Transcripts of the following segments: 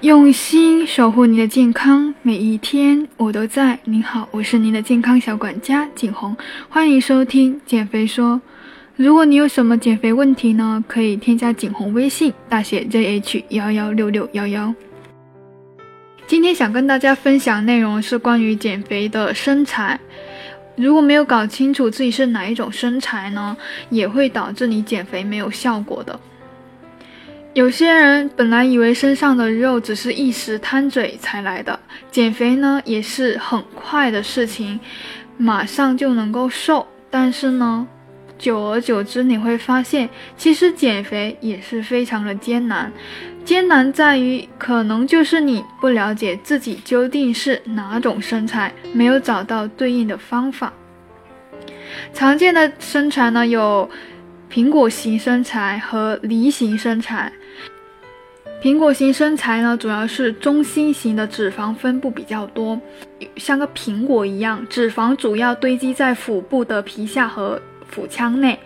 用心守护你的健康，每一天我都在。您好，我是您的健康小管家景红，欢迎收听减肥说。如果你有什么减肥问题呢，可以添加景红微信，大写 JH 幺幺六六幺幺。今天想跟大家分享内容是关于减肥的身材。如果没有搞清楚自己是哪一种身材呢，也会导致你减肥没有效果的。有些人本来以为身上的肉只是一时贪嘴才来的，减肥呢也是很快的事情，马上就能够瘦。但是呢，久而久之你会发现，其实减肥也是非常的艰难。艰难在于，可能就是你不了解自己究竟是哪种身材，没有找到对应的方法。常见的身材呢有。苹果型身材和梨形身材。苹果型身材呢，主要是中心型的脂肪分布比较多，像个苹果一样，脂肪主要堆积在腹部的皮下和腹腔内。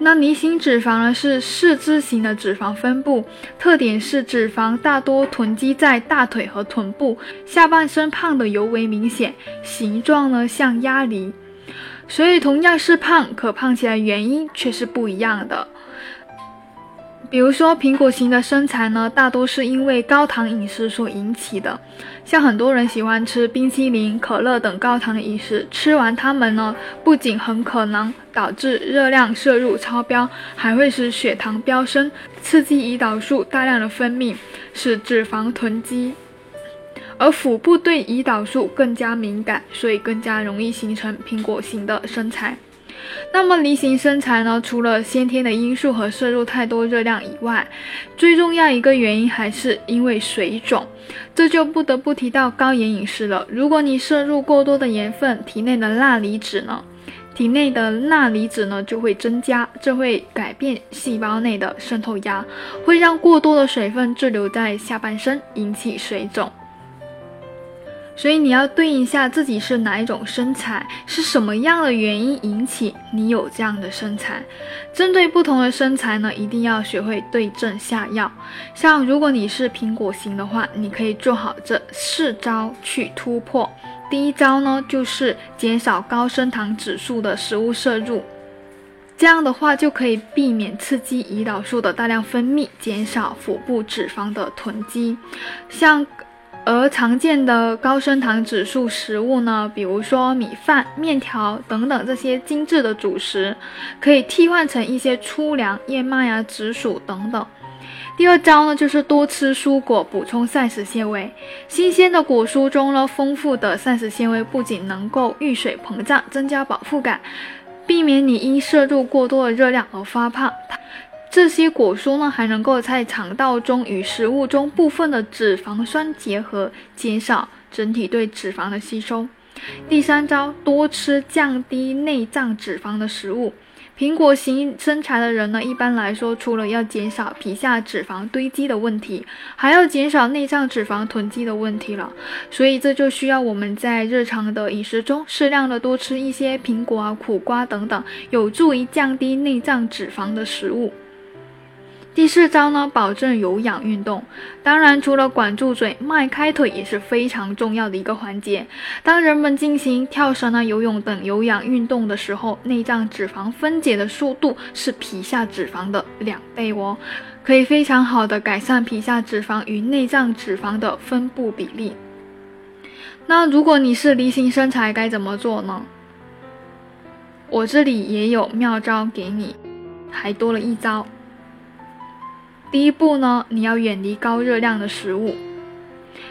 那梨形脂肪呢，是四肢型的脂肪分布，特点是脂肪大多囤积在大腿和臀部，下半身胖的尤为明显，形状呢像鸭梨。所以，同样是胖，可胖起来原因却是不一样的。比如说，苹果型的身材呢，大多是因为高糖饮食所引起的。像很多人喜欢吃冰淇淋、可乐等高糖的饮食，吃完它们呢，不仅很可能导致热量摄入超标，还会使血糖飙升，刺激胰岛素大量的分泌，使脂肪囤积。而腹部对胰岛素更加敏感，所以更加容易形成苹果型的身材。那么梨形身材呢？除了先天的因素和摄入太多热量以外，最重要一个原因还是因为水肿。这就不得不提到高盐饮食了。如果你摄入过多的盐分，体内的钠离子呢？体内的钠离子呢就会增加，这会改变细胞内的渗透压，会让过多的水分滞留在下半身，引起水肿。所以你要对应一下自己是哪一种身材，是什么样的原因引起你有这样的身材。针对不同的身材呢，一定要学会对症下药。像如果你是苹果型的话，你可以做好这四招去突破。第一招呢，就是减少高升糖指数的食物摄入，这样的话就可以避免刺激胰岛素的大量分泌，减少腹部脂肪的囤积。像而常见的高升糖指数食物呢，比如说米饭、面条等等这些精致的主食，可以替换成一些粗粮、燕麦啊、紫薯等等。第二招呢，就是多吃蔬果，补充膳食纤维。新鲜的果蔬中呢，丰富的膳食纤维不仅能够遇水膨胀，增加饱腹感，避免你因摄入过多的热量而发胖。这些果蔬呢，还能够在肠道中与食物中部分的脂肪酸结合，减少整体对脂肪的吸收。第三招，多吃降低内脏脂肪的食物。苹果型身材的人呢，一般来说，除了要减少皮下脂肪堆积的问题，还要减少内脏脂肪囤积的问题了。所以这就需要我们在日常的饮食中，适量的多吃一些苹果啊、苦瓜等等，有助于降低内脏脂肪的食物。第四招呢，保证有氧运动。当然，除了管住嘴、迈开腿也是非常重要的一个环节。当人们进行跳绳啊、游泳等有氧运动的时候，内脏脂肪分解的速度是皮下脂肪的两倍哦，可以非常好的改善皮下脂肪与内脏脂肪的分布比例。那如果你是梨形身材，该怎么做呢？我这里也有妙招给你，还多了一招。第一步呢，你要远离高热量的食物。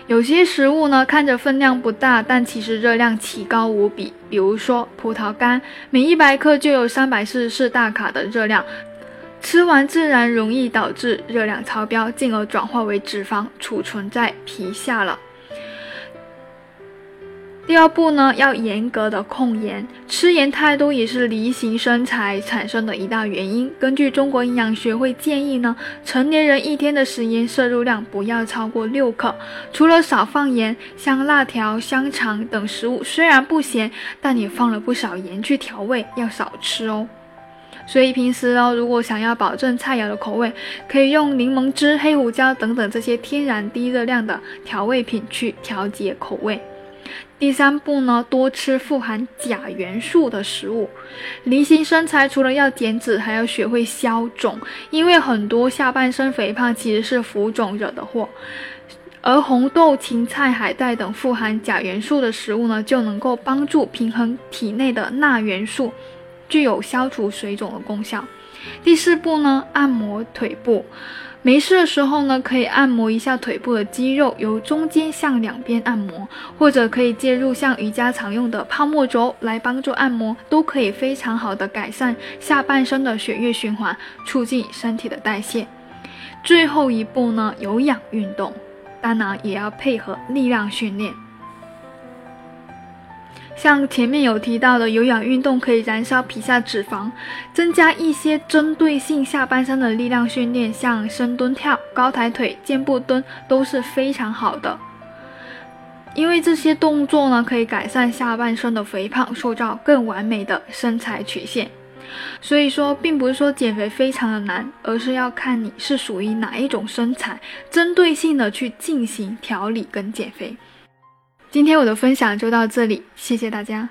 有些食物呢，看着分量不大，但其实热量奇高无比。比如说葡萄干，每一百克就有三百四十四大卡的热量，吃完自然容易导致热量超标，进而转化为脂肪储存在皮下了。第二步呢，要严格的控盐，吃盐太多也是梨形身材产生的一大原因。根据中国营养学会建议呢，成年人一天的食盐摄入量不要超过六克。除了少放盐，像辣条、香肠等食物虽然不咸，但也放了不少盐去调味，要少吃哦。所以平时呢，如果想要保证菜肴的口味，可以用柠檬汁、黑胡椒等等这些天然低热量的调味品去调节口味。第三步呢，多吃富含钾元素的食物。梨形身材除了要减脂，还要学会消肿，因为很多下半身肥胖其实是浮肿惹的祸。而红豆、芹菜、海带等富含钾元素的食物呢，就能够帮助平衡体内的钠元素，具有消除水肿的功效。第四步呢，按摩腿部。没事的时候呢，可以按摩一下腿部的肌肉，由中间向两边按摩，或者可以介入像瑜伽常用的泡沫轴来帮助按摩，都可以非常好的改善下半身的血液循环，促进身体的代谢。最后一步呢，有氧运动，当然也要配合力量训练。像前面有提到的，有氧运动可以燃烧皮下脂肪，增加一些针对性下半身的力量训练，像深蹲跳、高抬腿、箭步蹲都是非常好的。因为这些动作呢，可以改善下半身的肥胖，塑造更完美的身材曲线。所以说，并不是说减肥非常的难，而是要看你是属于哪一种身材，针对性的去进行调理跟减肥。今天我的分享就到这里，谢谢大家。